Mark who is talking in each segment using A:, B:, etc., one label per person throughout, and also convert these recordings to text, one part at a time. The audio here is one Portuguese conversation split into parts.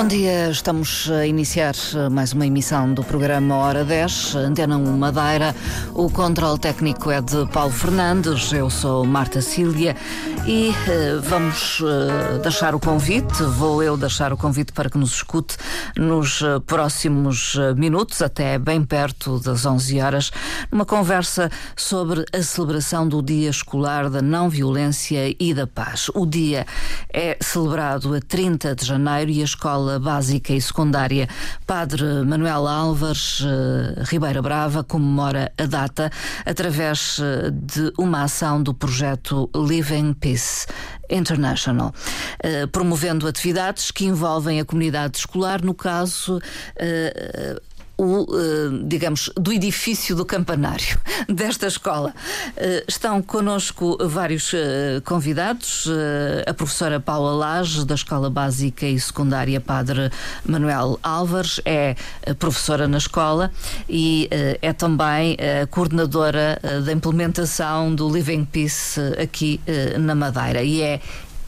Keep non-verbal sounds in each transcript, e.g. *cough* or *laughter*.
A: Bom dia, estamos a iniciar mais uma emissão do programa Hora 10, Antena 1 Madeira. O controle técnico é de Paulo Fernandes, eu sou Marta Cília e uh, vamos uh, deixar o convite, vou eu deixar o convite para que nos escute nos próximos minutos, até bem perto das 11 horas, numa conversa sobre a celebração do Dia Escolar da Não Violência e da Paz. O dia é celebrado a 30 de janeiro e a Escola Básica e Secundária Padre Manuel Álvares Ribeira Brava comemora a data através de uma ação do projeto Living Peace. International, uh, promovendo atividades que envolvem a comunidade escolar, no caso. O, digamos, do edifício do campanário *laughs* desta escola. Estão connosco vários convidados, a professora Paula Lage, da Escola Básica e Secundária Padre Manuel Álvares, é professora na escola e é também coordenadora da implementação do Living Peace aqui na Madeira e é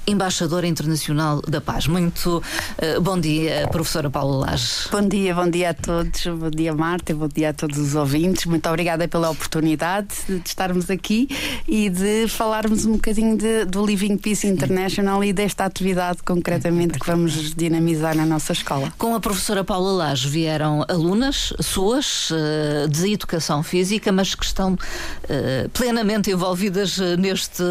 A: embaixadora internacional da paz. Muito uh, bom dia, professora Paula Lage.
B: Bom dia, bom dia a todos, bom dia Marta, bom dia a todos os ouvintes. Muito obrigada pela oportunidade de estarmos aqui e de falarmos um bocadinho de, do Living Peace International e desta atividade concretamente que vamos dinamizar na nossa escola.
A: Com a professora Paula Lage vieram alunas suas uh, de educação física, mas que estão uh, plenamente envolvidas neste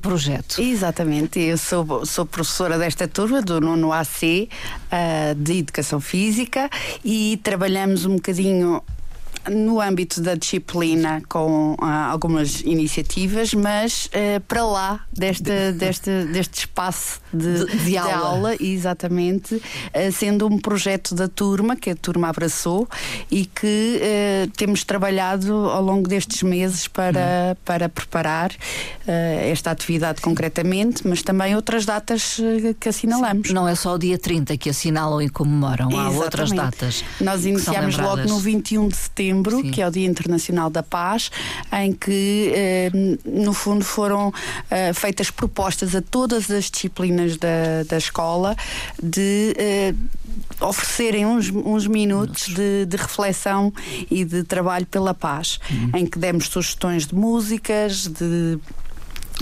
A: projeto.
B: Exatamente, eu sou sou, professora desta turma, do nono AC, uh, eh, de Educação Física, e trabalhamos um bocadinho no âmbito da disciplina com uh, algumas iniciativas, mas uh, para lá deste, deste, deste espaço de, de, de aula. aula. exatamente, uh, sendo um projeto da turma, que a turma abraçou e que temos trabalhado ao longo destes meses para, hum. para preparar esta atividade concretamente, mas também outras datas que assinalamos.
A: Sim. Não é só o dia 30 que assinalam e comemoram, há exatamente. outras datas.
B: Nós iniciamos logo no 21 de setembro setembro, Sim. que é o Dia Internacional da Paz, em que, eh, no fundo, foram eh, feitas propostas a todas as disciplinas da, da escola de eh, oferecerem uns, uns minutos de, de, reflexão e de trabalho pela paz, uhum. em que demos sugestões de músicas, de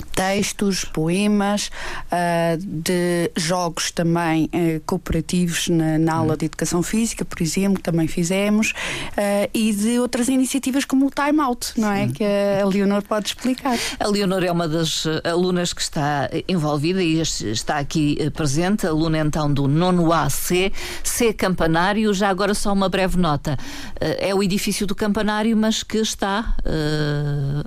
B: textos, poemas, uh, de jogos também uh, cooperativos na, na, aula de educação física, por exemplo, também fizemos, uh, e de outras iniciativas como o Time Out, não é? Que a Leonor pode explicar.
A: A Leonor é uma das alunas que está envolvida e está aqui presente, aluna então do nono AC, C Campanário. Já agora só uma breve nota. É o edifício do Campanário, mas que está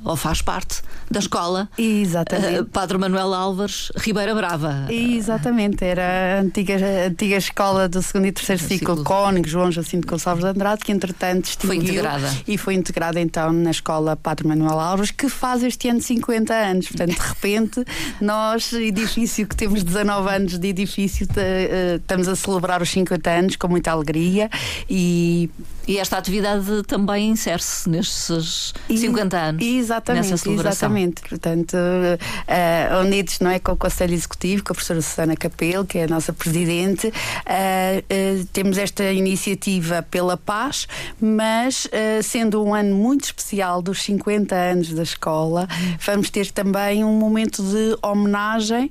A: ou faz parte da escola.
B: Exato
A: Exatamente. Uh, Padre Manuel Álvares, Ribeira Brava.
B: Exatamente, era a antiga, a antiga escola do segundo e terceiro ciclo, ciclo. Cónigo, João Jacinto Gonçalves de Andrade, que entretanto.
A: Foi integrada.
B: E foi integrada então na escola Padre Manuel Álvares, que faz este ano 50 anos. Portanto, de repente, *laughs* nós, edifício que temos 19 anos de edifício, eh, estamos a celebrar os 50 anos com muita alegria e
A: e esta atividade também insere-se nestes 50 anos.
B: Exatamente,
A: nessa celebração.
B: exatamente. Portanto, uh, unidos não é, com o Conselho Executivo, com a professora Susana Capelo, que é a nossa presidente, uh, uh, temos esta iniciativa pela paz, mas sendo um ano muito especial dos 50 anos da escola, vamos ter também um momento de homenagem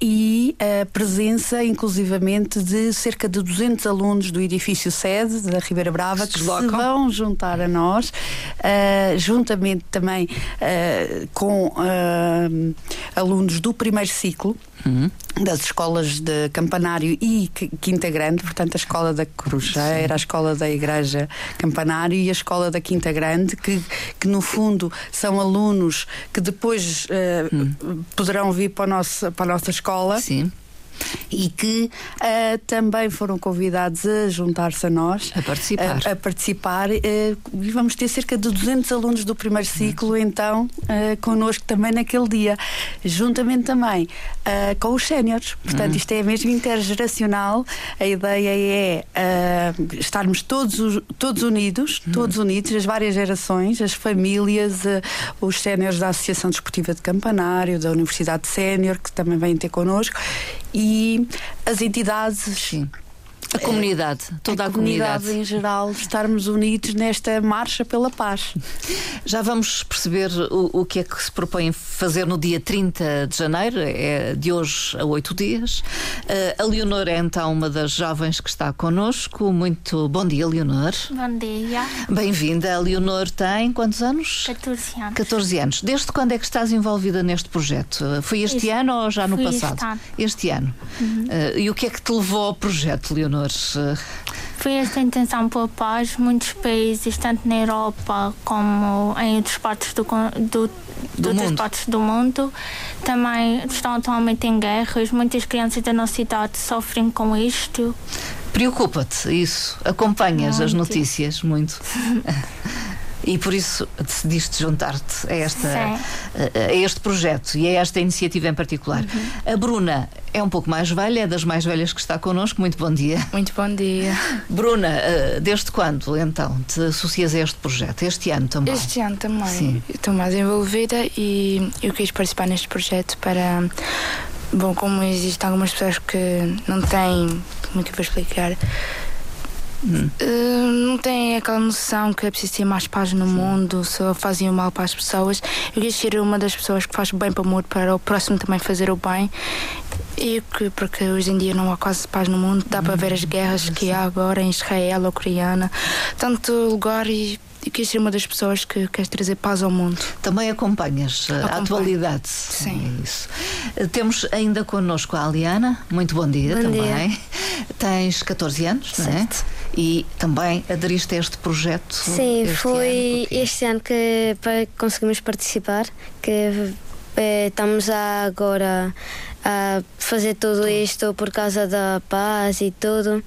B: e a presença, inclusivamente, de cerca de 200 alunos do edifício sede da Ribeira Brava que se vão juntar a nós, uh, juntamente também uh, com uh, alunos do primeiro ciclo. Uhum. Das escolas de Campanário e Quinta Grande, portanto, a escola da Cruzeira, a escola da Igreja Campanário e a escola da Quinta Grande, que, que no fundo são alunos que depois uhum. poderão vir para a nossa, para a nossa escola.
A: Sim
B: e que uh, também foram convidados a juntar-se a nós,
A: a participar.
B: A, a participar uh, e vamos ter cerca de 200 alunos do primeiro ciclo, então, uh, connosco também naquele dia, juntamente também uh, com os séniores. Portanto, uhum. isto é mesmo intergeracional. A ideia é estarmos todos, todos unidos, uhum. todos unidos, as várias gerações, as famílias, os séniores da Associação Desportiva de Campanário, da Universidade Sénior, que também vêm ter connosco e as entidades. Sim
A: A comunidade, toda a, a comunidade.
B: comunidade. em geral, estarmos unidos nesta marcha pela paz. *laughs*
A: Já vamos perceber o, o que é que se propõe fazer no dia 30 de janeiro, é de hoje a oito dias. Uh, a Leonor é então uma das jovens que está connosco. Muito bom dia, Leonor.
C: Bom dia.
A: Bem-vinda. A Leonor tem quantos anos?
C: 14 anos.
A: 14 anos. Desde quando é que estás envolvida neste projeto? Foi este, este ano ou já no passado?
C: Este ano.
A: Este ano. Uhum. Uh, e o que é que te levou ao projeto, Leonor?
C: Foi esta intenção pela paz. Muitos países, tanto na Europa como em outras partes do, do, do outras partes do mundo, também estão atualmente em guerras. Muitas crianças da nossa idade sofrem com isto.
A: Preocupa-te isso? Acompanhas muito. as notícias muito? *laughs* e por isso decidiste juntar-te a, esta, a, este projeto e a esta iniciativa em particular. Uhum. A Bruna é um pouco mais velha, é das mais velhas que está connosco. Muito bom dia.
D: Muito bom dia.
A: Bruna, eh, desde quando então te associas a este projeto? Este ano também?
D: Este ano também. Sim. Estou mais envolvida e eu quis participar neste projeto para. Bom, como existem algumas pessoas que não têm. Como é que eu vou explicar? Hum. Uh, não tem aquela noção que é preciso ter mais paz no Sim. mundo, só fazem mal para as pessoas. Eu queria ser uma das pessoas que faz bem para o mundo, para o próximo também fazer o bem. E que, porque hoje em dia não há quase paz no mundo, dá hum. para ver as guerras que há agora em Israel, Ucrânia, tanto lugar e e quis ser uma das pessoas que quer trazer paz ao mundo.
A: Também acompanhas Acompanho. a atualidade.
D: Sim.
A: É isso. Temos ainda connosco a Aliana. Muito bom dia
E: bom
A: também.
E: Dia.
A: Tens 14 anos, certo. não é? e também aderiste a este projeto?
E: Sim, este foi ano, este ano que conseguimos participar, que eh, estamos agora a fazer tudo isto por causa da paz e tudo.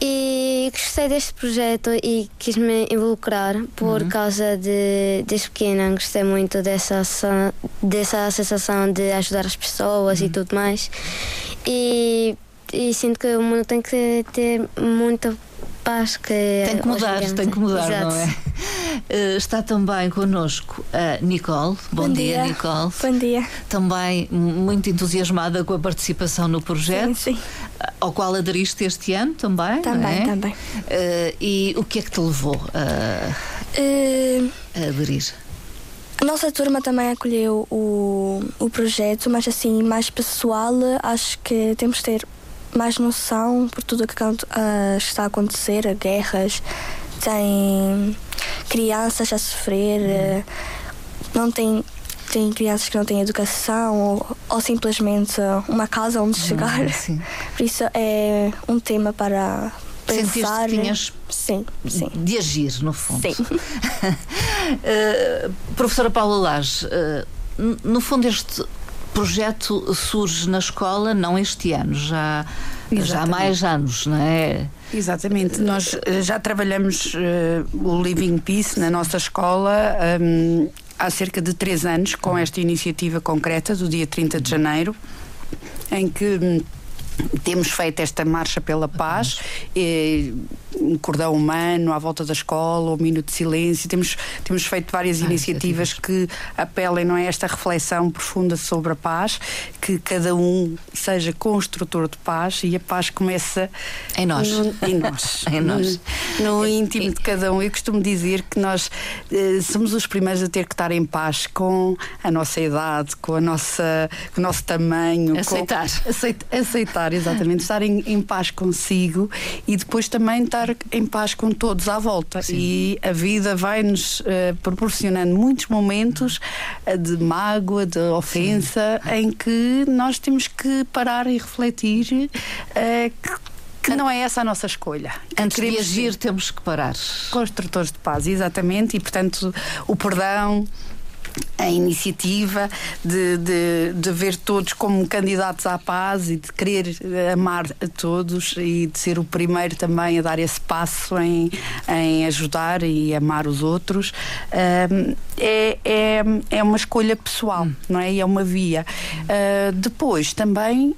E: E gostei deste projeto e quis me involucrar por uhum. causa de desde pequena gostei muito dessa dessa sensação de ajudar as pessoas uhum. e tudo mais. E, e sinto que o mundo tem que ter muita paz que
A: tem que mudar, tem que mudar, Exato. não é? Uh, está também connosco a Nicole. Bom,
F: Bom
A: dia, dia, Nicole.
F: Bom dia.
A: Também muito entusiasmada com a participação no projeto.
F: Sim, sim.
A: Ao qual aderiste este ano também.
F: Também,
A: é?
F: também.
A: Uh, e o que é que te levou a, uh, a aderir?
F: A nossa turma também acolheu o, o projeto, mas assim, mais pessoal, acho que temos de ter mais noção por tudo o que uh, está a acontecer, guerras, tem crianças a sofrer, uh, não tem tem crianças que não têm educação ou, ou simplesmente uma casa onde chegar.
A: sim. *laughs*
F: Por isso é um tema para pensar.
A: Que tinhas
F: sim, sim.
A: de agir, no fundo.
F: Sim.
A: uh, *laughs* professora Paula Lage, uh, no fundo este projeto surge na escola não este ano, já, já há mais anos, não é?
B: Exatamente. Nós eh, já trabalhamos uh, o Living Peace na nossa escola um, há cerca de três anos com esta iniciativa concreta do dia 30 de janeiro, em que hum, temos feito esta marcha pela paz, eh, um cordão humano à volta da escola, um minuto de silêncio. Temos, temos feito várias ah, iniciativas que apelem não é, esta reflexão profunda sobre a paz, que cada um seja construtor de paz e a paz começa
A: em nós.
B: No, em *laughs* nós.
A: em nós.
B: No, no íntimo de cada um. Eu costumo dizer que nós eh, somos os primeiros a ter que estar em paz com a nossa idade, com, a nossa, com o nosso tamanho.
A: Aceitar.
B: Com, aceit, aceitar, exatamente. estar em, em paz consigo e depois também estar estar em paz com todos à volta. Sim. E a vida vai-nos uh, proporcionando muitos momentos uh, de mágoa, de ofensa, Sim. em que nós temos que parar e refletir uh, que que não é essa a nossa escolha.
A: Antes de agir, temos que parar.
B: Construtores de paz, exatamente, e portanto o perdão, a iniciativa de, de, de, ver todos como candidatos à paz e de querer amar a todos e de ser o primeiro também a dar esse passo em, em ajudar e amar os outros é, é, é uma escolha pessoal, não é? E é uma via. Uh, depois também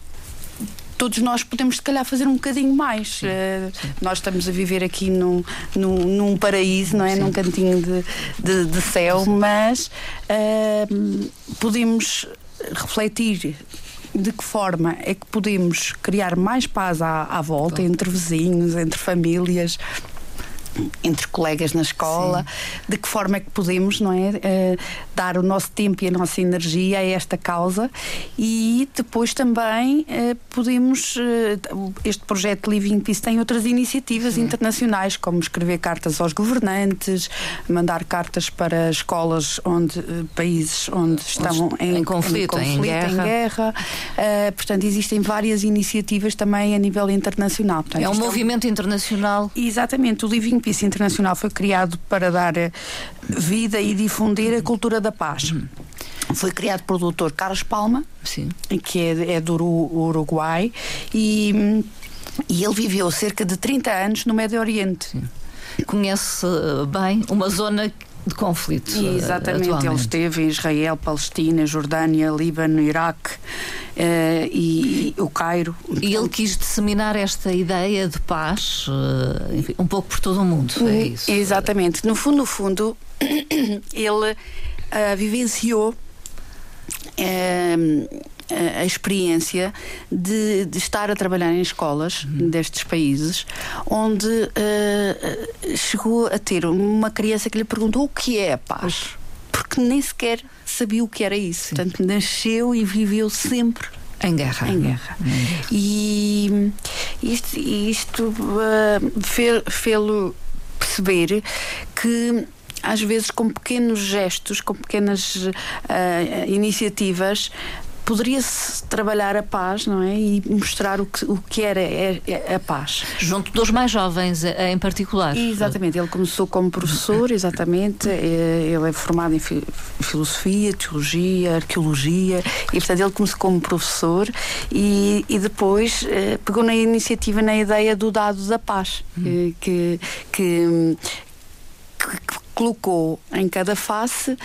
B: todos nós podemos, se calhar, fazer um bocadinho mais. Sim, uh, sim. Nós estamos a viver aqui num, num, num paraíso, não é? Sim. Num cantinho de, de, de céu, mas uh, podemos refletir de que forma é que podemos criar mais paz à, à volta, entre vizinhos, entre famílias, entre colegas na escola, Sim. de que forma é que podemos, não é, uh, dar o nosso tempo e a nossa energia a esta causa e depois também uh, podemos uh, este projeto Living Peace tem outras iniciativas Sim. internacionais, como escrever cartas aos governantes, mandar cartas para escolas onde países onde estão
A: em, em, conflito, em, conflito, em guerra,
B: em guerra. portanto existem várias iniciativas também a nível internacional. Portanto,
A: é um movimento é um... internacional.
B: Exatamente, o Living Peace Internacional foi criado para dar eh, vida e difundir a cultura da paz. Uhum. Foi criado pelo Dr. Carlos Palma, Sim. que é, é do Uruguai, e, e ele viveu cerca de 30 anos no Médio Oriente. Sim.
A: Conhece eh, bem uma zona de conflito.
B: Exatamente,
A: atualmente.
B: ele esteve em Israel, Palestina, Jordânia, Líbano, Iraque uh, e, e, o Cairo.
A: E ele quis disseminar esta ideia de paz uh, enfim, um pouco por todo o mundo, é uhum. isso?
B: Exatamente. No fundo, no fundo, *clears throat* ele uh, vivenciou a experiência de, de, estar a trabalhar em escolas uhum. destes países, onde uh, chegou a ter uma criança que lhe perguntou o que é a paz, porque nem sequer sabia o que era isso. Sim. Portanto, nasceu e viveu sempre
A: em guerra.
B: Em guerra. E isto, isto uh, fê-lo perceber que às vezes com pequenos gestos, com pequenas uh, iniciativas, poderia-se trabalhar a paz, não é? E mostrar o que, o que era é, é a paz.
A: Junto dos mais jovens, eh, em particular.
B: Exatamente, ele começou como professor, exatamente, eh, ele é formado em filosofia, teologia, arqueologia, e portanto ele começou como professor e, e depois eh, pegou na iniciativa, na ideia do dado da paz, hum. que, que, que colocou em cada face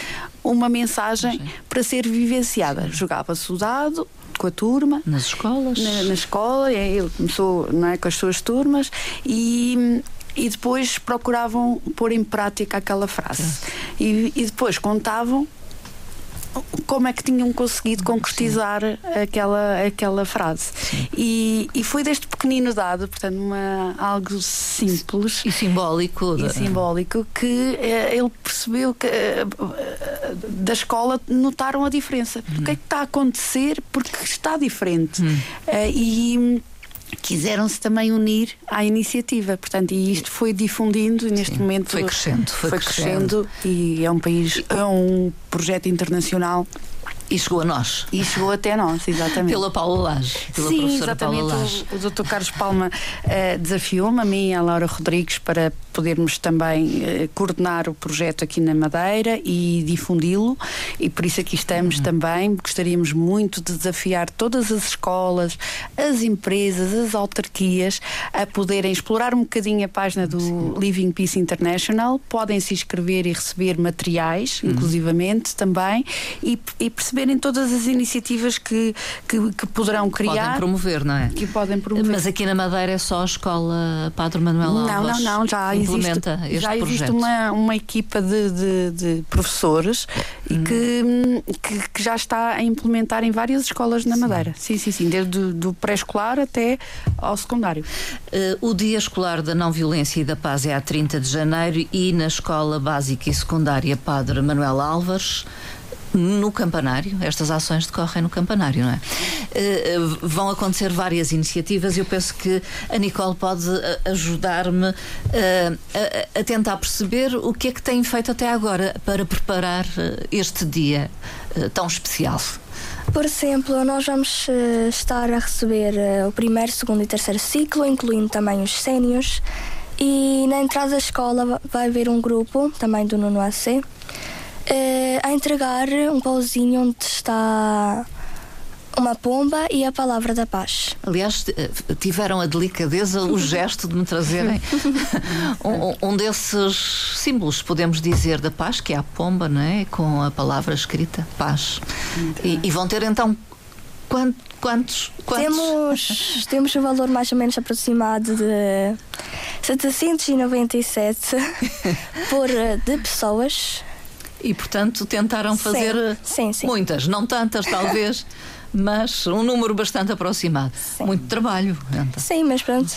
B: uma mensagem Sim. para ser vivenciada. Jogava-se o dado com a turma.
A: Nas escolas?
B: Na, na escola, ele começou não é, com as suas turmas e, e depois procuravam pôr em prática aquela frase. E, e depois contavam como é que tinham conseguido concretizar aquela, aquela frase. E, e, foi deste pequenino dado, portanto, uma, algo simples
A: e simbólico,
B: e simbólico que eh, ele percebeu que eh, da escola notaram a diferença. Hum. O que é que está a acontecer? Porque está diferente. Hum. Eh, e quiseram-se também unir à iniciativa. Portanto, e isto foi difundindo e neste Sim, momento
A: foi crescendo,
B: foi, foi crescendo. crescendo. e é um país, é um projeto internacional
A: e chegou a nós.
B: E chegou até nós, exatamente.
A: Pela Paula Lage. Pela
B: Sim, professora exatamente. Paula Lage. O, o Dr. Carlos Palma uh, desafiou-me, a mim e a Laura Rodrigues, para podermos também uh, coordenar o projeto aqui na Madeira e difundi-lo. E por isso aqui estamos uhum. também. Gostaríamos muito de desafiar todas as escolas, as empresas, as autarquias a poderem explorar um bocadinho a página do Sim. Living Peace International. Podem se inscrever e receber materiais, uhum. inclusivamente também, e, e perceber em todas as iniciativas que, que, que poderão criar.
A: Podem promover, não é?
B: Que podem promover.
A: Mas aqui na Madeira é só a escola Padre Manuel Alves
B: Não, não, não, já
A: implementa
B: existe,
A: já
B: existe uma, uma equipa de, de, de professores hum. que, que, que, já está a implementar em várias escolas na Madeira. Sim, sim, sim, desde do pré-escolar até ao secundário.
A: Uh, o Dia Escolar da Não Violência e da Paz é a 30 de janeiro e na Escola Básica e Secundária Padre Manuel Álvares no campanário, estas ações decorrem no campanário, não é? Uh, vão acontecer várias iniciativas e eu penso que a Nicole pode eh, ajudar-me uh, a, a, tentar perceber o que é que tem feito até agora para preparar este dia uh, tão especial.
F: Por exemplo, nós vamos estar a receber o primeiro, segundo e terceiro ciclo, incluindo também os sénios. E na entrada da escola vai haver um grupo, também do Nuno AC, uh, a entregar um pauzinho onde está uma pomba e a palavra da paz.
A: Aliás, eh, tiveram a delicadeza, o *laughs* gesto de me trazerem um, um, desses símbolos, podemos dizer, da paz, que é a pomba, não é? Com a palavra escrita, paz. E, e, vão ter então quantos? quantos?
F: Temos, *laughs* temos um valor mais ou menos aproximado de 797 *laughs* por eh, de pessoas
A: e, portanto, tentaram fazer
F: sim, sim, sim.
A: muitas, não tantas, talvez. *laughs* mas um número bastante aproximado. Sim. Muito trabalho.
F: Então. Sim, mas pronto.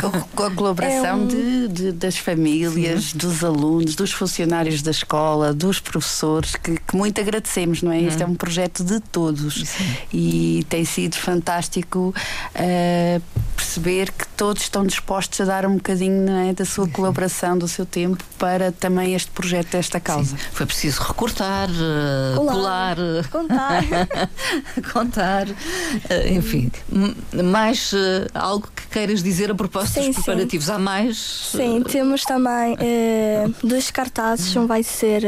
B: com, com, a colaboração é um... de, de, das famílias, Sim. dos alunos, dos funcionários da escola, dos professores, que, que muito agradecemos, não é? Hum. Este é um projeto de todos Sim. e tem sido fantástico uh, perceber que todos estão dispostos a dar um bocadinho é, da sua colaboração, do seu tempo para também este projeto, esta causa.
A: Foi preciso recortar, uh, colar,
F: contar. *laughs* *laughs*
A: contar, uh, enfim. Mais uh, algo que queiras dizer a propósito sim, dos preparativos? Sim. Há mais?
F: Sim, temos também dois cartazes, um vai ser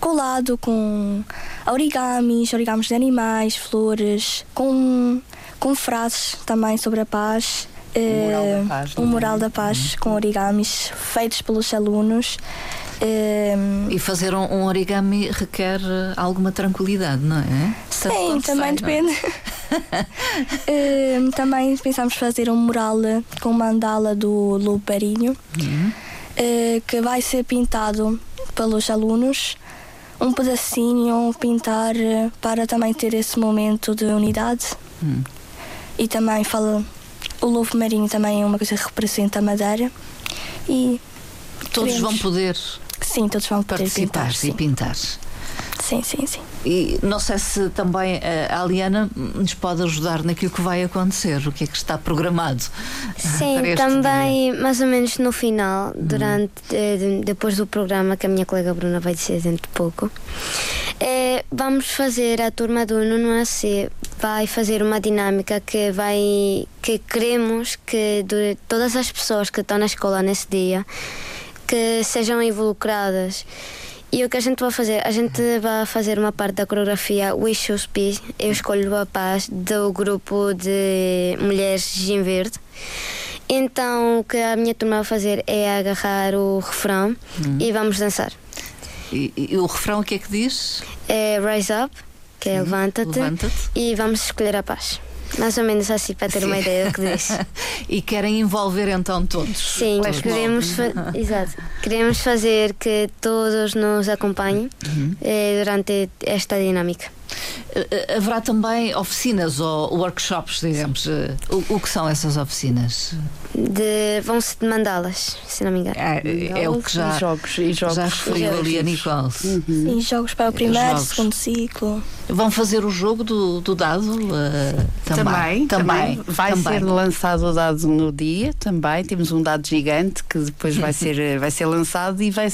F: colado com origamis, origamis de animais, flores, com, com frases também sobre a paz.
B: Um mural da paz,
F: um mural da paz com origamis feitos pelos alunos.
A: E fazer um, um, origami requer eh, alguma tranquilidade, não é?
F: Sim, também é? depende. *laughs* também pensamos fazer um mural com mandala do Lobo Barinho, uhum. que vai ser pintado pelos alunos. Um pedacinho, pintar para também ter esse momento de unidade. Uhum. E também fala. O lobo marinho também é uma coisa que representa a Madeira. E
A: todos vão poder
F: Sim, todos vão poder
A: participar
F: pintar,
A: e pintar.
F: Sim, sim, sim.
A: E não sei se também a Aliana nos pode ajudar naquilo que vai acontecer, o que é que está programado.
E: Sim, também dia. mais ou menos no final, hum. durante hum. depois do programa que a minha colega Bruna vai dizer dentro de pouco. É, vamos fazer a turma do Nuno AC vai fazer uma dinâmica que vai que queremos que todas as pessoas que estão na escola nesse dia que sejam involucradas. E o que a gente vai fazer? A gente vai fazer uma parte da coreografia We Choose Peace. Eu escolho a paz do grupo de mulheres Gin Verde. Então, o que a minha turma vai fazer é agarrar o refrão uhum. e vamos dançar.
A: E, e, o refrão o que é que diz?
E: É Rise Up, que é levanta-te, levanta e vamos escolher a paz. Mais ou menos assim, para ter Sim. uma ideia do que disse. *laughs*
A: e querem envolver então todos?
E: Sim, todos queremos, fa exato. queremos fazer que todos nos acompanhem uhum. eh, durante esta dinâmica.
A: Eh, haverá também oficinas ou workshops, digamos. Eh, o, o que são essas oficinas?
E: De, vão-se de mandá-las, se não me engano.
A: É, é o que já,
B: e jogos, e jogos,
A: já referiu ali a Nicole.
F: Uhum. Sim, jogos para o primeiro, jogos. segundo ciclo.
A: Vão fazer o jogo do, do dado uh,
B: também, também, também. Vai também. ser lançado o dado no dia também. Temos um dado gigante que depois vai ser, vai ser lançado e vai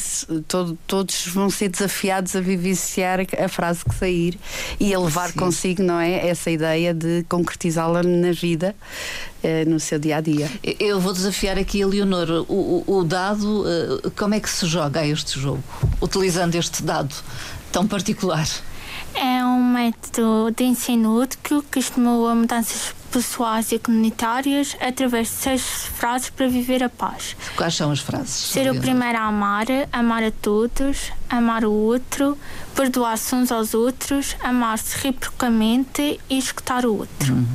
B: todo, todos vão ser desafiados a vivenciar a frase que sair e a levar Sim. consigo, não é? Essa ideia de concretizá-la na vida. Uh, no seu dia a dia.
A: Eu vou desafiar aqui a Leonor. O, o, o dado, uh, como é que se joga este jogo? Utilizando este dado tão particular?
C: É um método de ensino útil que estimula mudanças pessoais e comunitárias através de seis frases para viver a paz.
A: Quais são as frases?
C: Ser o primeiro a amar, amar a todos, amar o outro, perdoar-se uns aos outros, amar-se reciprocamente e escutar o outro. Hum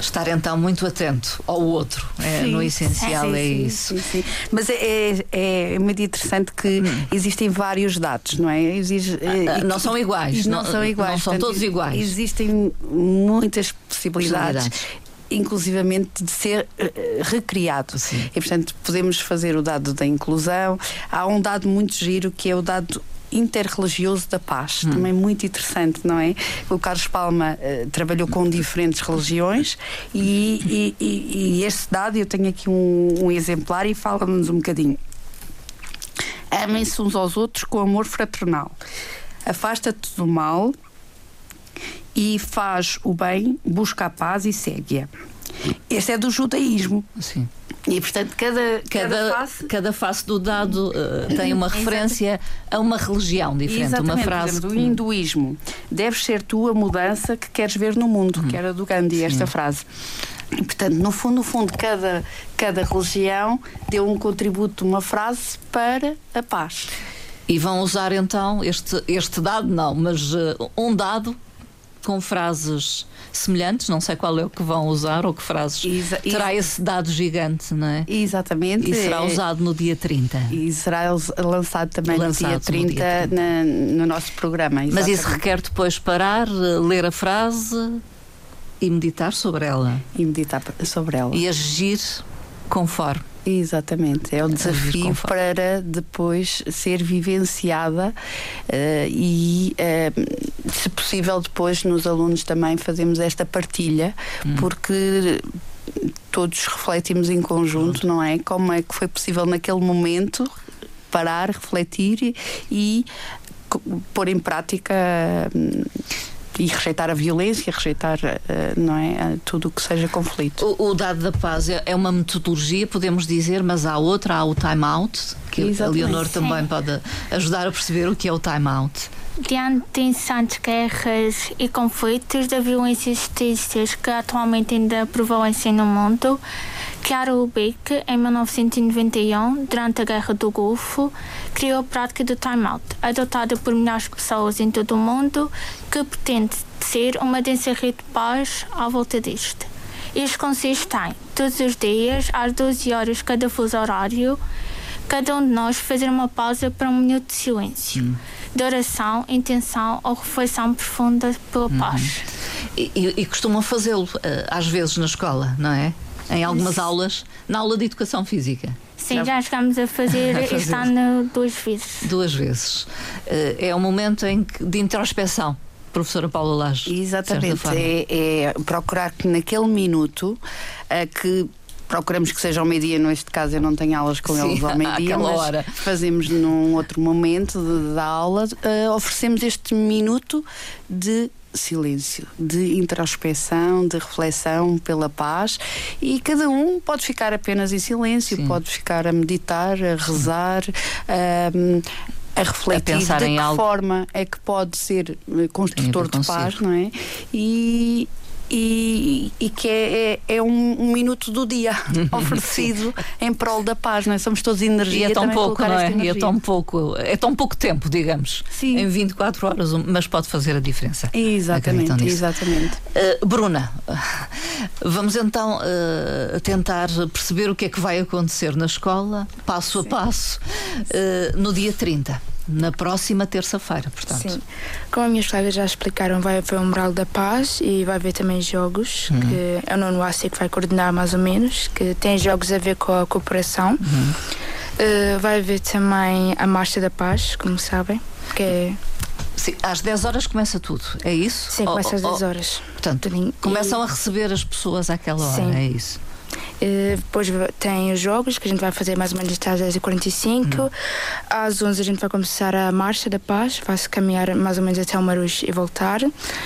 A: estar então muito atento ao outro. É, no essencial *laughs* é, sim, é isso.
B: Sim, Mas é, é, é muito interessante que hum. existem vários dados, não é? Exige,
A: ah, não são iguais.
B: Não, não são iguais. Não
A: são Portanto, todos iguais.
B: Existem muitas possibilidades. possibilidades inclusivamente de ser uh, recriado. Sim. E, portanto, podemos fazer o dado da inclusão. Há um dado muito giro que é o dado interreligioso da paz, hum. também muito interessante, não é? O Carlos Palma uh, trabalhou com diferentes religiões e, e, e, e, este dado, eu tenho aqui um, um exemplar e fala-nos um bocadinho. Amem-se uns aos outros com amor fraternal. Afasta-te do mal e faz o bem, busca a paz e segue-a. Este é do judaísmo.
A: Sim.
B: E, portanto, cada, cada, cada, face...
A: cada face do dado uh, *clears throat* tem uma referência a uma religião diferente,
B: Exatamente.
A: uma frase.
B: Exemplo, o hinduísmo. Deves ser tu a mudança que queres ver no mundo, hum. que era do Gandhi, esta Sim. frase. E, portanto, no fundo, no fundo, cada, cada religião deu um contributo, uma frase para a paz.
A: E vão usar então este, este dado, não, mas uh, um dado com frases semelhantes, não sei qual é o que vão usar ou que frases. Exa terá esse dado gigante, não é?
B: Exatamente.
A: E será usado no dia 30.
B: E será lançado também lançado no dia 30, no, dia 30. Na, no nosso programa.
A: Exatamente. Mas isso requer depois parar, ler a frase e meditar sobre ela.
B: E meditar sobre ela.
A: E agir conforme.
B: Exatamente, é o desafio para depois ser vivenciada uh, e, uh, se possível, depois nos alunos também fazemos esta partilha, hum. porque todos refletimos em conjunto, não é? Como é que foi possível naquele momento parar, refletir e, e pôr em prática. Uh, e rejeitar a violência, rejeitar uh, não é, tudo o que seja conflito.
A: O, o, dado da paz é, é uma metodologia, podemos dizer, mas há outra, há o time out, que Exatamente. a Leonor também Sim. pode ajudar a perceber o que é o time out
C: diante de incessantes guerras e conflitos da violência extremista que atualmente ainda prevalecem no mundo, Chiara Beck, em 1991, durante a Guerra do Golfo, criou a prática do time-out, adotada por milhares de pessoas em todo o mundo, que pretende ser uma densa rede de paz à volta disto. Este consiste em, todos os dias, às 12 horas cada fuso horário, cada um de nós fazer uma pausa para um minuto de silêncio. Hum de oração, intenção ou reflexão profunda pela uhum. paz.
A: E, e, e costumam fazê-lo eh, às vezes na escola, não é? Em algumas Isso. aulas, na aula de educação física.
C: Sim, já chegamos a fazer, *laughs* a fazer. este ano duas vezes.
A: Duas vezes. Eh, é um momento em que, de introspeção professora Paula Laje.
B: Exatamente, é, é, procurar que naquele minuto uh, que procuramos que seja ao meio-dia, neste caso eu não tenho aulas com Sim, eles ao *laughs* meio-dia, mas hora. fazemos num outro momento da aula, uh, oferecemos este minuto de silêncio, de introspeção, de reflexão pela paz e cada um pode ficar apenas em silêncio, Sim. pode ficar a meditar, a rezar, a refletir a de que algo... forma é que pode ser eh, construtor de paz, não é? E, e, e que é, é, é um, um, minuto do dia *laughs* oferecido em prol da paz, não é? Somos todos energia.
A: E é tão pouco, não é? E é tão pouco, é tão pouco tempo, digamos. Sim. Em 24 horas, mas pode fazer a diferença.
B: Exatamente, exatamente.
A: Uh, Bruna, *laughs* vamos então uh, tentar perceber o que é que vai acontecer na escola, passo Sim. a passo, uh, no dia 30 na próxima terça-feira, portanto. Sim.
D: Como as minhas colegas já explicaram, vai haver o Mural da Paz e vai haver também jogos, uhum. que é o nono AC que vai coordenar mais ou menos, que tem jogos a ver com a cooperação. Uhum. Uh, vai haver também a Marcha da Paz, como sabem, que é
A: Sim, às 10 horas começa tudo, é isso?
D: Sim, começa às 10 horas.
A: Portanto, começam e... a receber as pessoas àquela hora, Sim. é isso?
D: Uh, depois tem os jogos que a gente vai fazer mais ou menos às 10h45. Hum. Às 11 a gente vai começar a Marcha da Paz. Vai-se caminhar mais ou menos até o Marujo e voltar.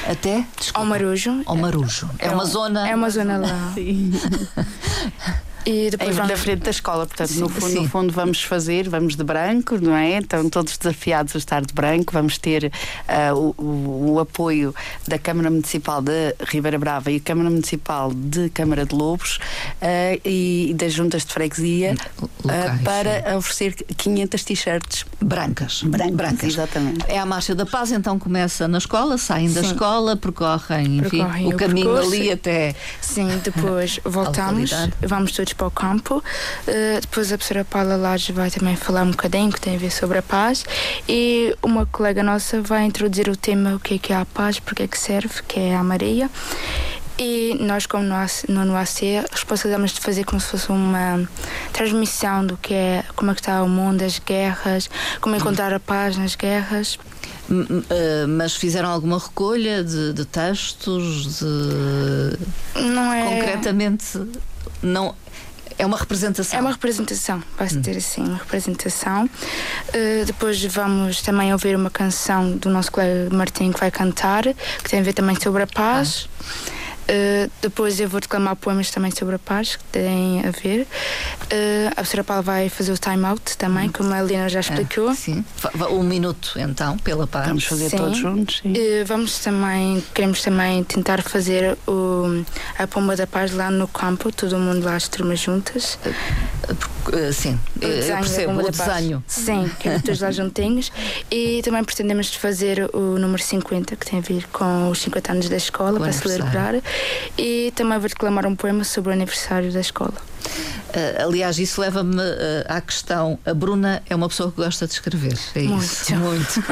A: Até?
D: Desculpa. Ao Marujo.
A: Ao Marujo. É, é uma zona.
D: É uma zona lá. *laughs* Sim. *laughs*
B: E depois vamos... na frente da escola, portanto, sim, no, fundo, no, fundo, vamos fazer, vamos de branco, não é? Estão todos desafiados a estar de branco. Vamos ter uh, o, o, o, apoio da Câmara Municipal de Ribeira Brava e a Câmara Municipal de Câmara de Lobos uh, e das juntas de freguesia uh, para oferecer 500 t-shirts
A: brancas.
B: brancas. Brancas, exatamente.
A: É a Marcha da Paz, então começa na escola, saem sim. da escola, percorrem, enfim, percorrem o, o caminho percurso. ali até.
D: Sim, depois *laughs* voltamos, vamos todos para o campo. Uh, depois a professora Paula Laje vai também falar um bocadinho que tem a ver sobre a paz e uma colega nossa vai introduzir o tema o que é que é a paz, porque é que serve, que é a Maria. E nós, como no, no AC, responsabilizamos de fazer como se fosse uma transmissão do que é, como é que está o mundo, as guerras, como encontrar a paz nas guerras.
A: Eh, mas fizeram alguma recolha de, de textos? De...
D: Não é.
A: Concretamente, não é uma representação.
D: É uma representação, vai-se hum. ter assim, uma representação. Uh, depois vamos também ouvir uma canção do nosso colega Martim que vai cantar, que tem a ver também sobre a paz. Ah. Uh, depois eu vou declamar poemas também sobre a paz, que têm a ver. Uh, a professora Paula vai fazer o time out também, hum. como a Helena já explicou.
A: Ah, sim. Um minuto então, pela paz.
B: Vamos fazer sim. todos juntos. Sim.
D: Uh, vamos também, queremos também tentar fazer o, a pomba da paz lá no campo, todo mundo lá, as turmas juntas.
A: Uh, sim, o desenho, eu percebo, o desenho.
D: Sim, que é *laughs* todos lá juntinhos. E também pretendemos fazer o número 50, que tem a ver com os 50 anos da escola, para celebrar. E também vou declamar um poema sobre o aniversário da escola.
A: Uh, aliás, isso leva-me uh, à questão: a Bruna é uma pessoa que gosta de escrever. É
D: muito.
A: isso? Muito.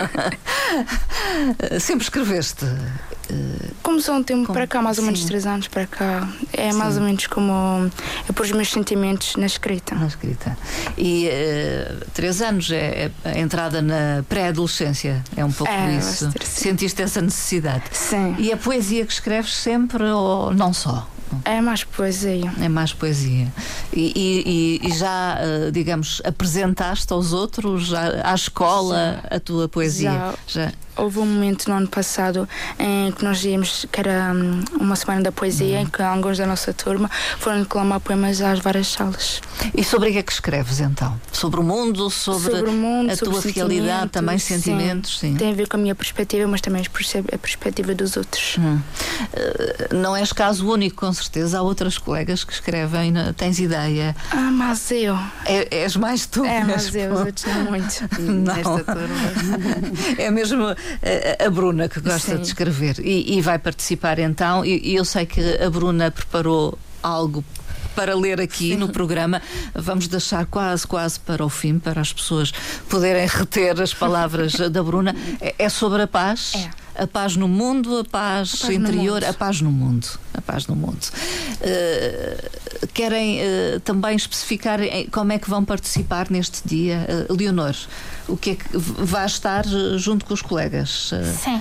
A: *laughs* Sempre escreveste.
D: Começou um tempo como, para cá, mais ou menos sim. três anos para cá. É sim. mais ou menos como eu pôr os meus sentimentos na escrita.
A: Na escrita. E uh, três anos é, é a entrada na pré-adolescência. É um pouco é, isso. Sentiste essa necessidade.
D: Sim.
A: E a poesia que escreves sempre ou não só?
D: É mais poesia.
A: É mais poesia. E, e, e já, uh, digamos, apresentaste aos outros, à, à escola, já. a tua poesia?
D: Já. já houve um momento no ano passado em que nós íamos, que era hum, uma semana da poesia, uhum. em que alguns da nossa turma foram declamar poemas às várias salas.
A: E sobre o que é que escreves então? Sobre o mundo, sobre,
D: sobre o mundo,
A: a tua realidade, também sentimentos? Sim.
D: sim. Tem a ver com a minha perspectiva, mas também a perspectiva dos outros.
A: Hum. Uh, não és caso único, com certeza. Há outras colegas que escrevem, tens ideia?
D: Ah, mas eu.
A: É, és mais tu.
D: É, mas eu, os outros não muito. *laughs*
A: Não. Nesta turma. *laughs* é mesmo a, Bruna que gosta Sim. de escrever e, e, vai participar então. E, e eu sei que a Bruna preparou algo para ler aqui Sim. no programa. Vamos deixar quase, quase para o fim, para as pessoas poderem reter as palavras da Bruna. É, é sobre a paz.
D: É
A: a paz no mundo, a paz, a paz interior, a paz no mundo. A paz no mundo. Uh, querem uh, também especificar como é que vão participar neste dia? Uh, Leonor, o que é que vai estar junto com os colegas?
C: Sim.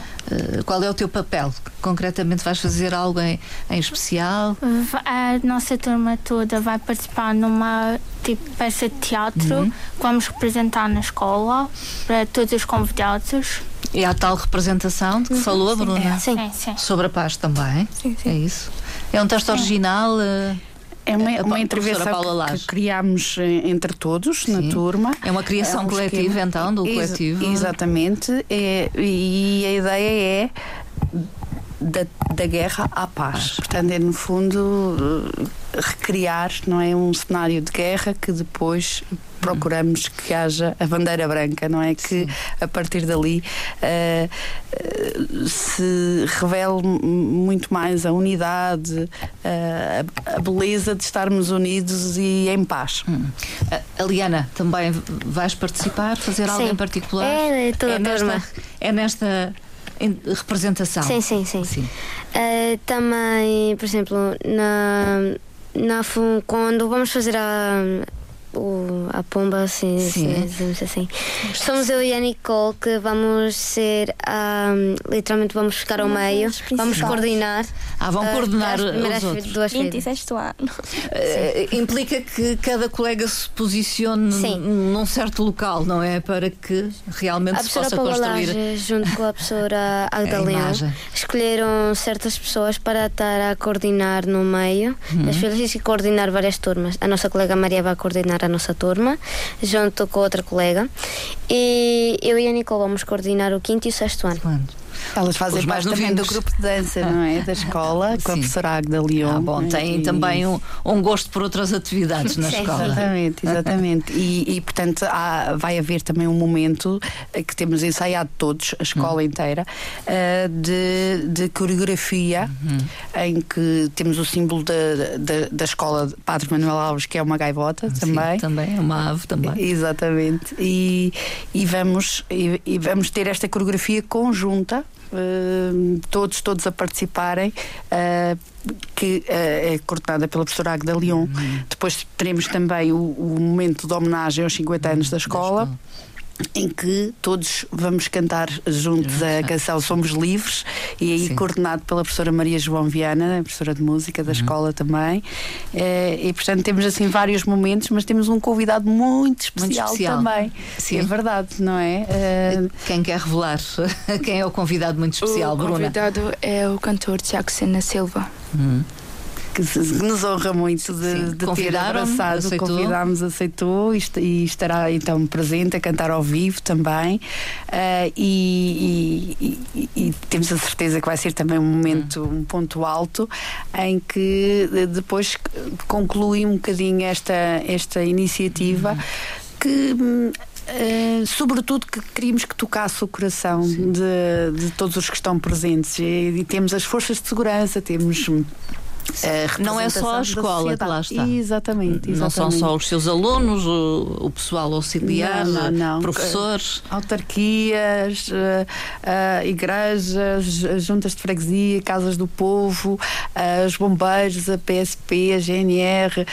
A: qual é o teu papel? Concretamente, vais fazer algo em, em especial?
C: A nossa turma toda vai participar numa tipo peça de teatro uhum. que vamos representar na escola para todos os convidados.
A: E há tal representação de que falou a Bruna.
C: É, sim.
A: Sobre a paz também.
C: Sim, sim.
A: É isso. É um texto sim. original.
B: É uma, uma intervenção que, que criámos eh, entre todos Sim. na turma.
A: É uma criação é um coletiva, esquema. então, do Ex coletivo.
B: Exatamente. É, e a ideia é da, da guerra à paz. Portanto, é no fundo eh, recriar, não é, um cenário de guerra que depois procuramos que haja a bandeira branca, não é? Que Sim. a partir dali uh, uh, se revele muito mais a unidade, uh, a beleza de estarmos unidos e em paz.
A: Hum. A Liana, também vais participar, fazer sim. algo em particular?
E: É, toda é nesta,
A: é nesta representação?
E: Sim, sim, sim. sim. também, por exemplo, na, na, quando vamos fazer a o, a pomba, assim, Sim. dizemos assim. Somos eu e a Nicole que vamos ser, um, literalmente vamos ficar ao meio, vamos coordenar.
A: Ah, vão uh, coordenar as os outros.
E: Duas
F: 26 ano.
A: Uh, implica que cada colega se posicione Sim. num certo local, não é? Para que realmente se possa construir.
E: junto com a professora Agda Leão, escolheram certas pessoas para estar a coordenar no meio uhum. das filas e coordenar várias turmas. A nossa colega Maria vai coordenar coordenar a nossa turma, junto com outra colega. E eu e a Nicole vamos coordenar o quinto e o sexto ano.
B: Elas fazem parte também do grupo de dança, não é? Da escola, *laughs* com Sim. a professora Agda Leon.
A: Ah, bom, têm também um, um, gosto por outras atividades na *laughs* Sim, escola.
B: Exatamente, exatamente. e, e, portanto, há, vai haver também um momento que temos ensaiado todos, a escola hum. inteira, uh, de, de coreografia, uhum. em que temos o símbolo da, da, da, escola Padre Manuel Alves, que é uma gaivota Sim, também.
A: também, é uma ave também.
B: Exatamente. E, e, vamos, e, e vamos ter esta coreografia conjunta todos, todos a participarem, uh, que uh, é coordenada pela professora Agda Leon. Uhum. Depois teremos também o, o, momento de homenagem aos 50 anos da escola. Em que todos vamos cantar juntos a canção Somos Livres e aí Sim. coordenado pela professora Maria João Viana, professora de música da uhum. escola também. É, e portanto temos assim vários momentos, mas temos um convidado muito especial, muito especial. também. Sim. É verdade, não é?
A: Uh... Quem quer revelar? *laughs* Quem é o convidado muito especial,
D: o
A: Bruna?
D: O convidado é o cantor Tiago Sena Silva.
A: Uhum
B: que, nos honra muito de, de ter abraçado, aceitou. convidámos, aceitou e, estará então presente a cantar ao vivo também. Uh, e, e, e, temos a certeza que vai ser também um momento, hum. um ponto alto em que depois conclui um bocadinho esta, esta iniciativa. Hum. Que Uh, sobretudo que queríamos que tocasse o coração de, de, todos os que estão presentes e, e, temos as forças de segurança, temos
A: não é só a escola que lá está.
B: Exatamente, exatamente,
A: Não são só os seus alunos, o, o pessoal auxiliar, não, não, não. professores.
B: Autarquias, uh, uh, igrejas, juntas de freguesia, casas do povo, uh, os bombeiros, a PSP, a GNR,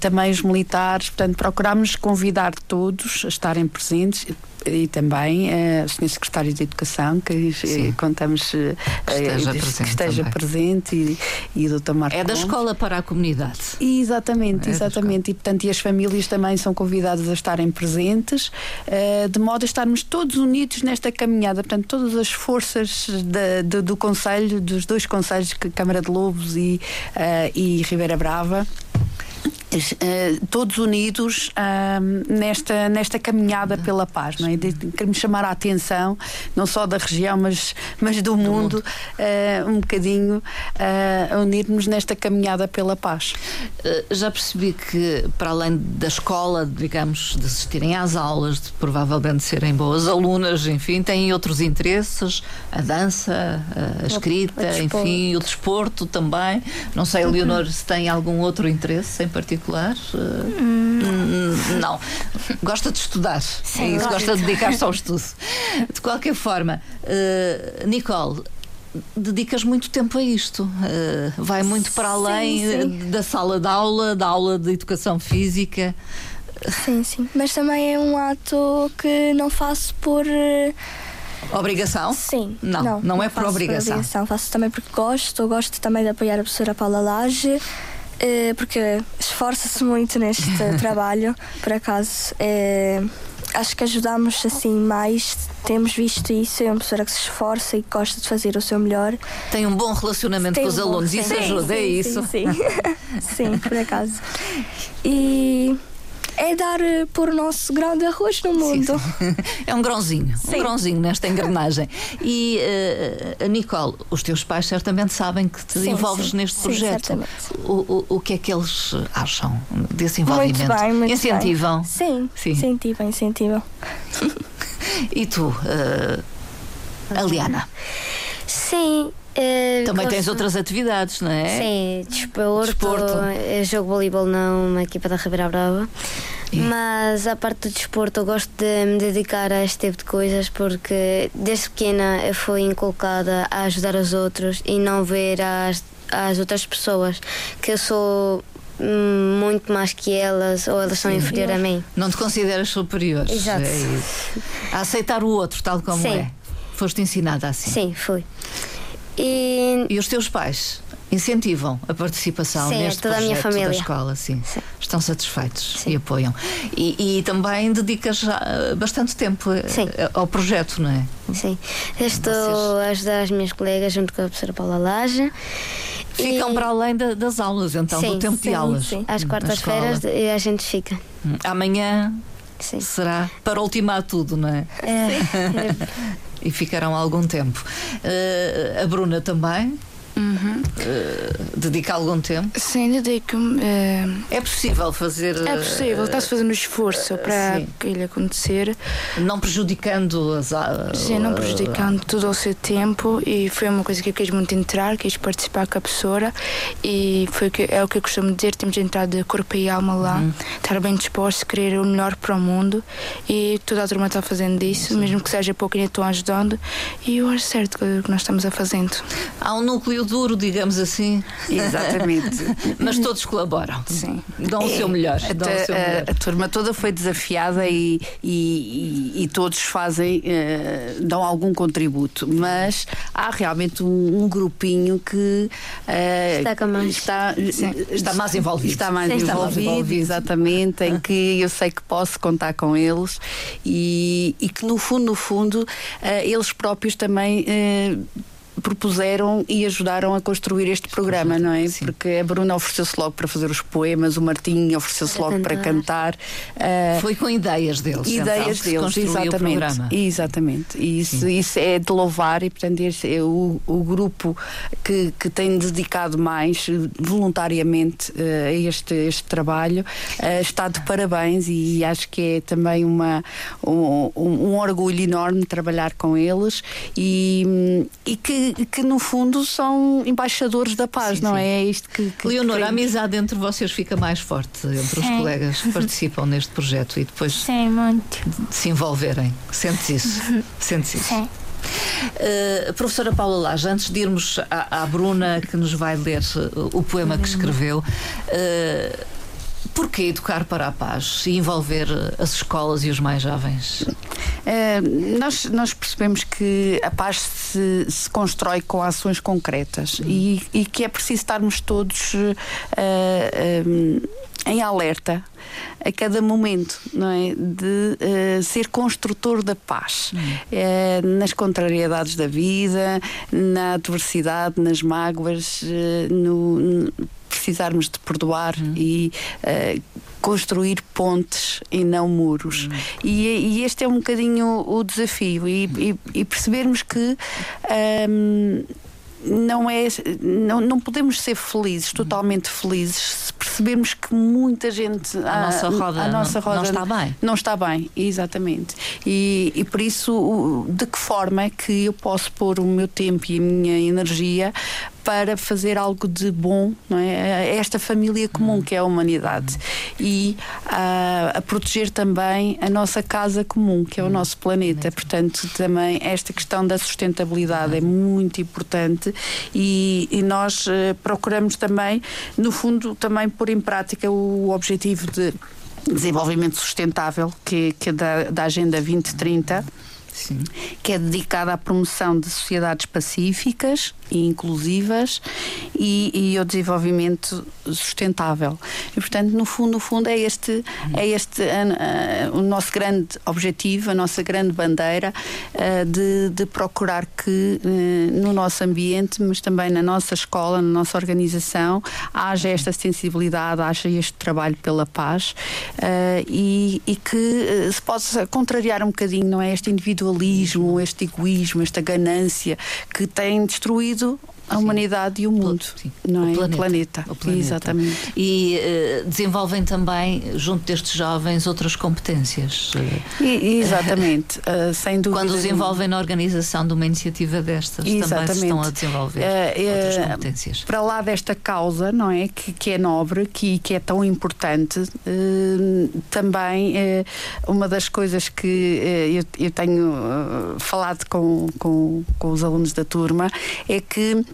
B: também os militares. Portanto, procurámos convidar todos a estarem presentes e também uh, o Sr. Secretário de Educação, que Sim. contamos uh,
A: que esteja, presente,
B: que esteja presente, e, e o Dr. Marco.
A: É da escola para a comunidade.
B: Exatamente, é exatamente. E, portanto, e as famílias também são convidadas a estarem presentes, uh, de modo a estarmos todos unidos nesta caminhada. Portanto, todas as forças de, de, do Conselho, dos dois Conselhos, Câmara de Lobos e, e Ribeira Brava, Uh, todos unidos uh, nesta, nesta caminhada pela paz. Não é? Queremos chamar a atenção, não só da região, mas, mas do, do mundo, mundo. Uh, um bocadinho a unirmos nesta caminhada pela paz.
A: já percebi que, para além da escola, digamos, de assistirem às aulas, de provavelmente serem boas alunas, enfim, têm outros interesses, a dança, a escrita, o, o enfim, o desporto também. Não sei, Leonor, se tem algum outro interesse em particular particular? Hum. Não. Gosta de estudar. Sim, é isso, gosta de dedicar-se ao estudo. De qualquer forma, uh, Nicole, dedicas muito tempo a isto. Uh, vai muito para além sim, sim. da sala de aula, da aula de educação física.
F: Sim, sim. Mas também é um ato que não faço por.
A: Obrigação?
F: Sim.
A: Não, não, não é por obrigação. por obrigação.
F: Faço também porque gosto. Gosto também de apoiar a professora Paula Lage. Eh, porque esforça-se muito neste *laughs* trabalho, por acaso. É, acho que ajudamos assim mais. Temos visto isso. É uma professora que se esforça e gosta de fazer o seu melhor.
A: Tem um bom relacionamento Tem com os um alunos, isso ajuda,
F: sim,
A: é isso?
F: Sim, sim. sim, *laughs* por acaso. E é dar uh, por o nosso grão de arroz no mundo. Sim,
A: sim. *laughs* É um grãozinho, sim. um grãozinho nesta engrenagem. *laughs* E uh, Nicole, os teus pais certamente sabem que te envolves neste projeto. O, o, o, que é que eles acham desse envolvimento?
F: Muito bem, muito
A: incentivam?
F: Bem. Sim, sim, incentivam, incentivam. *laughs*
A: e tu, uh, Aliana?
E: Sim,
A: Uh, Também gosto... tens outras atividades, não é?
E: Sim, desporto, desporto. Eu jogo voleibol numa equipa da Ribeira Brava. Mas a parte do desporto eu gosto de me dedicar a este tipo de coisas porque desde pequena eu fui inculcada a ajudar os outros e não ver as, as outras pessoas que eu sou hum, muito mais que elas ou elas são inferiores a mim.
A: Não te consideras superior.
E: Exato.
A: É a aceitar o outro tal como
E: Sim.
A: é. Foste ensinada assim.
E: Sim, fui.
A: E... e os teus pais incentivam a participação
E: sim,
A: neste
E: toda
A: projeto
E: a minha família.
A: da escola, sim. sim. Estão satisfeitos sim. e apoiam. E, e, também dedicas bastante tempo ao projeto, não é?
E: Sim. estou Vocês... a ajudar as minhas colegas junto com a professora Paula Laje.
A: Ficam e... para além das aulas, então, do tempo de aulas. Sim.
E: Às quartas-feiras a gente fica.
A: Hum. Amanhã Sim. será para ultimar tudo, não é?
E: É. *laughs*
A: e ficarão algum tempo. Uh, a Bruna também.
D: Uhum.
A: Uh, dedica algum tempo?
D: Sim, dedico-me. Uh,
A: é possível fazer.
D: É possível, está-se fazendo esforço para sim. que ele acontecer.
A: Não prejudicando as.
D: Sim, não prejudicando tudo ao seu tempo e foi uma coisa que eu quis muito entrar, quis participar com a professora e foi que, é o que eu costumo dizer: temos de entrar de corpo e alma lá, uhum. estar bem disposto, querer o melhor para o mundo e toda a turma está fazendo isso, sim. mesmo que seja pouco, ainda estão ajudando e eu acho certo que nós estamos a fazendo.
A: Há um núcleo duro, digamos assim.
B: Exatamente. *laughs*
A: Mas todos colaboram.
B: Sim.
A: Dão é, o seu melhor.
B: A,
A: o seu melhor.
B: A, a, turma toda foi desafiada e, e, e, e todos fazem, uh, dão algum contributo. Mas há realmente um, um grupinho que
E: uh, mais.
A: Está, está mais envolvido.
B: Está mais, Sim, envolvido, está mais envolvido, exatamente, em que eu sei que posso contar com eles e, e que no fundo, no fundo, uh, eles próprios também propuseram e ajudaram a construir este programa, não é? Sim. Porque a Bruna ofereceu-se logo para fazer os poemas, o Martim ofereceu-se logo cantar. para cantar.
A: Uh, Foi com ideias deles.
B: Ideias
A: então,
B: deles, exatamente. O exatamente. E isso, isso é de louvar e, portanto, este é o, o grupo que, que tem dedicado mais voluntariamente uh, a este, este trabalho uh, está de parabéns e acho que é também uma, um, um orgulho enorme trabalhar com eles e, e que, que no fundo são embaixadores da paz, sim, não sim. é? é isto que, que
A: Leonor, a amizade entre vocês fica mais forte entre os colegas que participam neste projeto e depois
C: sim, muito.
A: Se envolverem. Sentes isso? *laughs* Sentes isso? Sim. Uh, professora Paula Laje, antes de irmos à, à, Bruna, que nos vai ler o poema que escreveu, uh, Porquê educar para a paz e envolver as escolas e os mais jovens?
B: Uh, nós, nós percebemos que a paz se, se constrói com ações concretas hum. e, e, que é preciso estarmos todos uh, em alerta a cada momento, não é? De uh, ser construtor da paz uh, nas contrariedades da vida, na adversidade, nas mágoas, uh, no, no, precisarmos de perdoar uhum. e construir pontes e não muros. Uhum. E, e, este é um bocadinho o desafio e, e, e percebermos que. Um, não é não, não podemos ser felizes totalmente felizes se percebemos que muita gente
A: a, a nossa roda, a nossa roda não, não, está bem.
B: não está bem exatamente. E, e por isso de que forma é que eu posso pôr o meu tempo e a minha energia para fazer algo de bom não é? a esta família comum que é a humanidade. E a, a proteger também a nossa casa comum que é o nosso planeta. Portanto também esta questão da sustentabilidade é muito importante e, e nós uh, procuramos também no fundo também pôr em prática o objetivo de desenvolvimento sustentável que, que é da, da Agenda 2030 Sim. que é dedicada à promoção de sociedades pacíficas e inclusivas e, e ao desenvolvimento sustentável. E, portanto, no fundo, no fundo é este, é este uh, uh, o nosso grande objetivo, a nossa grande bandeira uh, de, de, procurar que no nosso ambiente, mas também na nossa escola, na nossa organização, haja esta sensibilidade, haja este trabalho pela paz e, e, que se possa contrariar um bocadinho, não é? Este individualismo, este egoísmo, esta ganância que tem destruído Caso a humanidade e o mundo, Sim. não o é? Planeta. O, planeta. o planeta. Exatamente.
A: E uh, desenvolvem também, junto destes jovens, outras competências.
B: E, exatamente, uh, sem dúvida.
A: Quando os envolvem na organização de uma iniciativa destas, exatamente. também estão a desenvolver uh, outras competências.
B: Para lá desta causa, não é? Que, que é nobre, que, que é tão importante, também uma das coisas que eu, eu tenho falado com, com, com os alunos da turma é que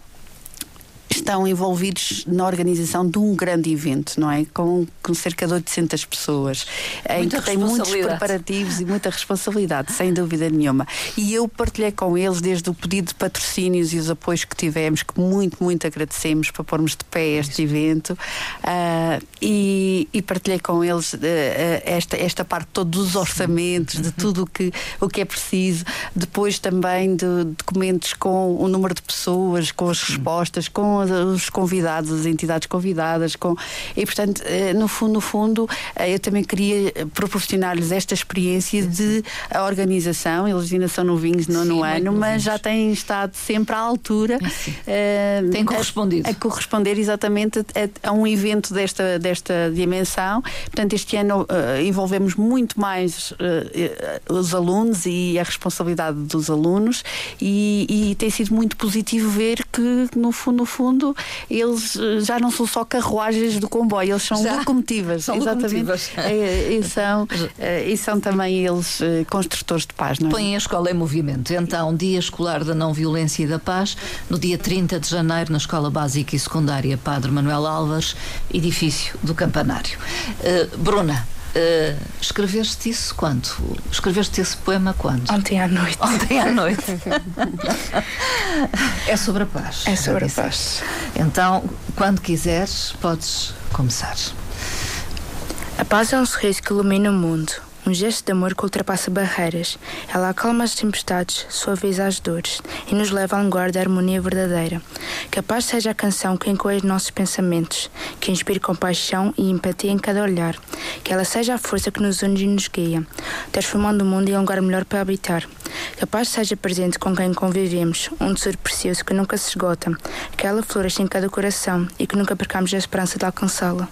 B: estão envolvidos na organização de um grande evento, não é? Com, com cerca de 800 pessoas, muita em que tem muitos preparativos e muita responsabilidade, sem dúvida nenhuma. E eu partilhei com eles desde o pedido de patrocínios e os apoios que tivemos, que muito, muito agradecemos para pormos de pé este evento, uh, e, e, partilhei com eles uh, esta, esta parte todos os orçamentos, de tudo o que, o que é preciso, depois também de documentos com o número de pessoas, com as respostas, com os convidados, as entidades convidadas, com e portanto, eh, no fundo, no fundo, eh, eu também queria proporcionar-lhes esta experiência de organização, eles ainda são novinhos no, no ano, mas já têm estado sempre à altura.
A: Uh, Têm correspondido.
B: A, a, corresponder exatamente a, a, um evento desta, desta dimensão. Portanto, este ano uh, envolvemos muito mais uh, os alunos e a responsabilidade dos alunos e, e tem sido muito positivo ver que, no fundo, no fundo, fundo, eles eh, já não são só carruagens do comboio, eles são já, locomotivas.
A: São exatamente. Locomotivas. *laughs*
B: É, e, são, eh, e são também eles eh, construtores de paz. Não é?
A: Põem a escola em movimento. Então, Dia Escolar da Não Violência e da Paz, no dia 30 de janeiro, na Escola Básica e Secundária Padre Manuel Álvares, edifício do Campanário. Uh, Bruna. Uh, escreveste isso quando? Escreveste esse poema quando?
D: Ontem à noite.
A: Ontem à noite. *laughs* é sobre a paz.
D: É sobre a paz.
A: Então, quando quiseres, podes começar.
D: A paz é um sorriso que ilumina o mundo, Um gesto de amor que ultrapassa barreiras. Ela acalma as tempestades, suaviza as dores e nos leva a um lugar da harmonia verdadeira. Que a paz seja a canção que encoe os nossos pensamentos, que inspire compaixão e empatia em cada olhar. Que ela seja a força que nos une e nos guia, transformando o mundo em um lugar melhor para habitar. Que a paz seja presente com quem convivemos, um tesouro precioso que nunca se esgota. Que ela floresça em cada coração e que nunca percamos a esperança de alcançá-la.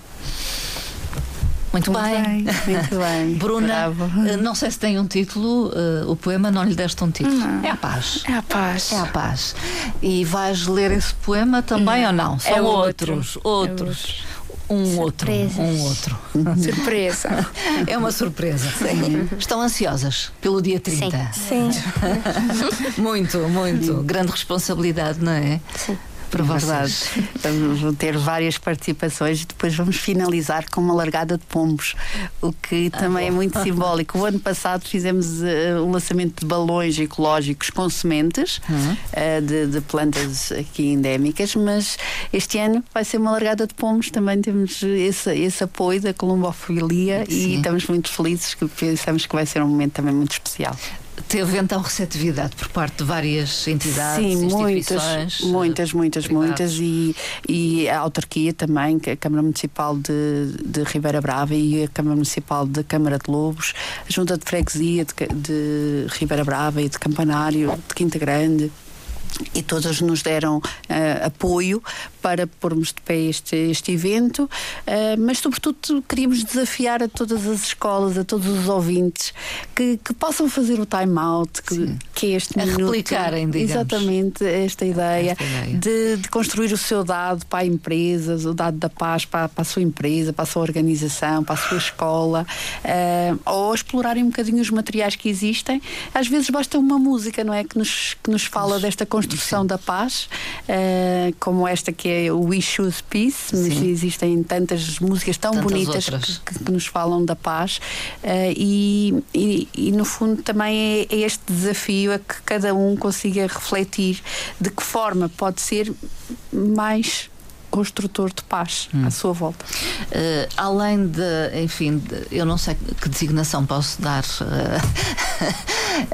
A: Muito, muito bem.
B: bem. Muito bem. *laughs*
A: Bruna, Bravo. Eh, não sei se tem um título, uh, o poema não lhe deste um título. Não. É a paz.
D: É a paz.
A: É a paz. E vais ler esse poema também não. ou não? São
D: é
A: outros.
D: Outro.
A: Outros. É um
E: Surpresas.
A: outro. Um *laughs* outro.
D: Surpresa. *laughs*
A: É uma surpresa. Sim. Estão ansiosas pelo dia 30?
E: Sim.
F: Sim.
A: muito, muito. Grande responsabilidade, não é?
E: Sim
A: para
B: Verdade. Vamos ter várias participações e depois vamos finalizar com uma largada de pombos, o que ah, também bom. é muito simbólico. O ano passado fizemos uh, o lançamento de balões ecológicos com sementes uhum. uh, de, de, plantas aqui endémicas, mas este ano vai ser uma largada de pombos. Também temos esse, esse apoio da colombofilia Sim. e estamos muito felizes que pensamos que vai ser um momento também muito especial.
A: Teve então receptividade por parte de várias entidades,
B: Sim,
A: muitas,
B: muitas, muitas, privados. muitas e, e a autarquia também, a Câmara Municipal de, de Ribeira Brava e a Câmara Municipal de Câmara de Lobos, a Junta de Freguesia de, de Ribeira Brava e de Campanário, de Quinta Grande e todas nos deram uh, apoio para pormos de pé este, este evento, uh, mas sobretudo queríamos desafiar a todas as escolas, a todos os ouvintes que, que possam fazer o time out, que, que é este
A: a
B: minuto.
A: replicarem, digamos.
B: Exatamente, esta ideia, esta ideia. De, de, construir o seu dado para a empresa, o dado da paz para, para, a sua empresa, para a sua organização, para a sua escola, uh, ou explorarem um bocadinho os materiais que existem. Às vezes basta uma música, não é? Que nos, que nos fala desta construção construção da paz, uh, como esta que é o We Choose Peace, mas Sim. existem tantas músicas tão tantas bonitas que, que, nos falam da paz uh, e, e, e, no fundo também é, é este desafio a que cada um consiga refletir de que forma pode ser mais construtor de paz hum. à sua volta.
A: Uh, além de, enfim, de, eu não sei que designação posso dar uh,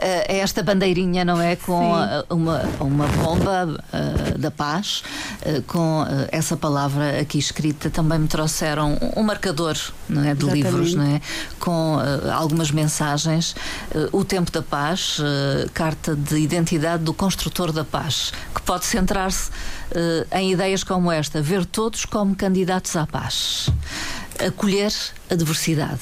A: *laughs* a esta bandeirinha, não é? Com uma, uma bomba uh, da paz, com essa palavra aqui escrita, também me trouxeram um marcador não é, de Exatamente. livros, não é? Com algumas mensagens. o Tempo da Paz, carta de identidade do construtor da paz, que pode centrar-se em ideias como esta ver todos como candidatos à paz, acolher a diversidade.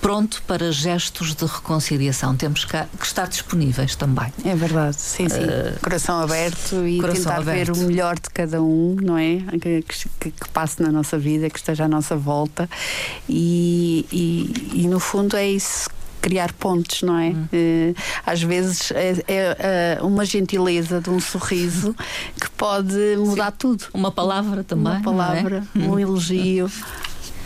A: Pronto para gestos de reconciliação. Temos que estar disponíveis também.
B: É verdade, sim, sim. Uh, coração aberto e coração tentar aberto. ver o melhor de cada um, não é? Que, que, que, passe na nossa vida, que esteja à nossa volta. E, e, e no fundo é isso criar pontes, não é? Hum. Uh, às vezes é, é, é, uma gentileza de um sorriso *laughs* que pode mudar Sim. tudo.
A: Uma palavra também.
B: Uma palavra, é? um elogio.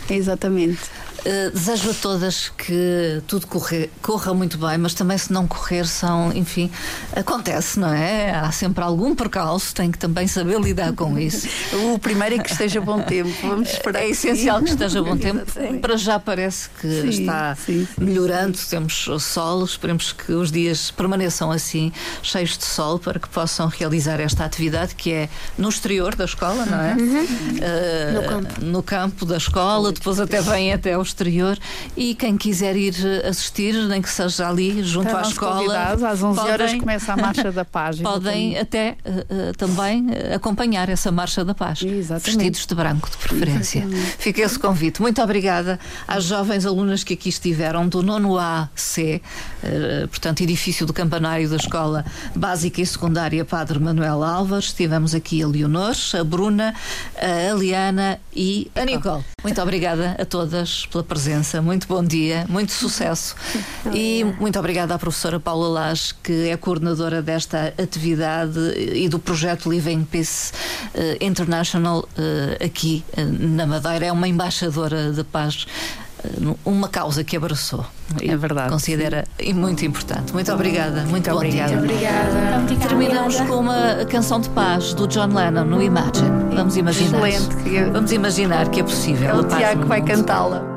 B: Exatamente.
A: Uh, desejo a todas que tudo corre, corra muito bem, mas também se não correr são, enfim, acontece, não é? Há sempre algum percalço, tem que também saber lidar com isso. *laughs*
B: o primeiro é que esteja bom tempo, vamos esperar.
A: É essencial que esteja bom tempo. Para já parece que sim, está sim, sim, melhorando, temos sol, esperemos que os dias permaneçam assim, cheios de sol, para que possam realizar esta atividade que é no exterior da escola, não é? Uhum. Uh, no, campo. no campo da escola, depois até vem até os exterior e quem quiser ir eh, assistir, nem que seja ali junto Estão à escola.
B: Às 11 podem, horas começa a Marcha da Paz. *laughs*
A: Podem até uh, também acompanhar essa Marcha da Paz.
B: Exatamente.
A: Vestidos de branco, de preferência. Exatamente. Fica esse convite. Muito obrigada às jovens alunas que aqui estiveram do nono AC, uh, portanto, edifício do campanário da Escola Básica e Secundária Padre Manuel Álvares. Tivemos aqui a Leonor, a Bruna, a Aliana e a Nicole. Muito obrigada a todas pela presença. Muito bom dia, muito sucesso. *laughs* e muito obrigada à professora Paula Lage, que é coordenadora desta atividade e do projeto Living Peace uh, International uh, aqui uh, na Madeira. É uma embaixadora de paz uma causa que abraçou.
B: É verdade.
A: Considera e muito importante. Muito obrigada. Muito, muito
B: obrigada.
A: Muito
D: obrigada.
A: Terminamos com uma canção de paz do John Lennon no Imagine. Vamos imaginar.
B: Excelente.
A: Vamos imaginar que é possível.
B: É o Tiago que vai cantá-la.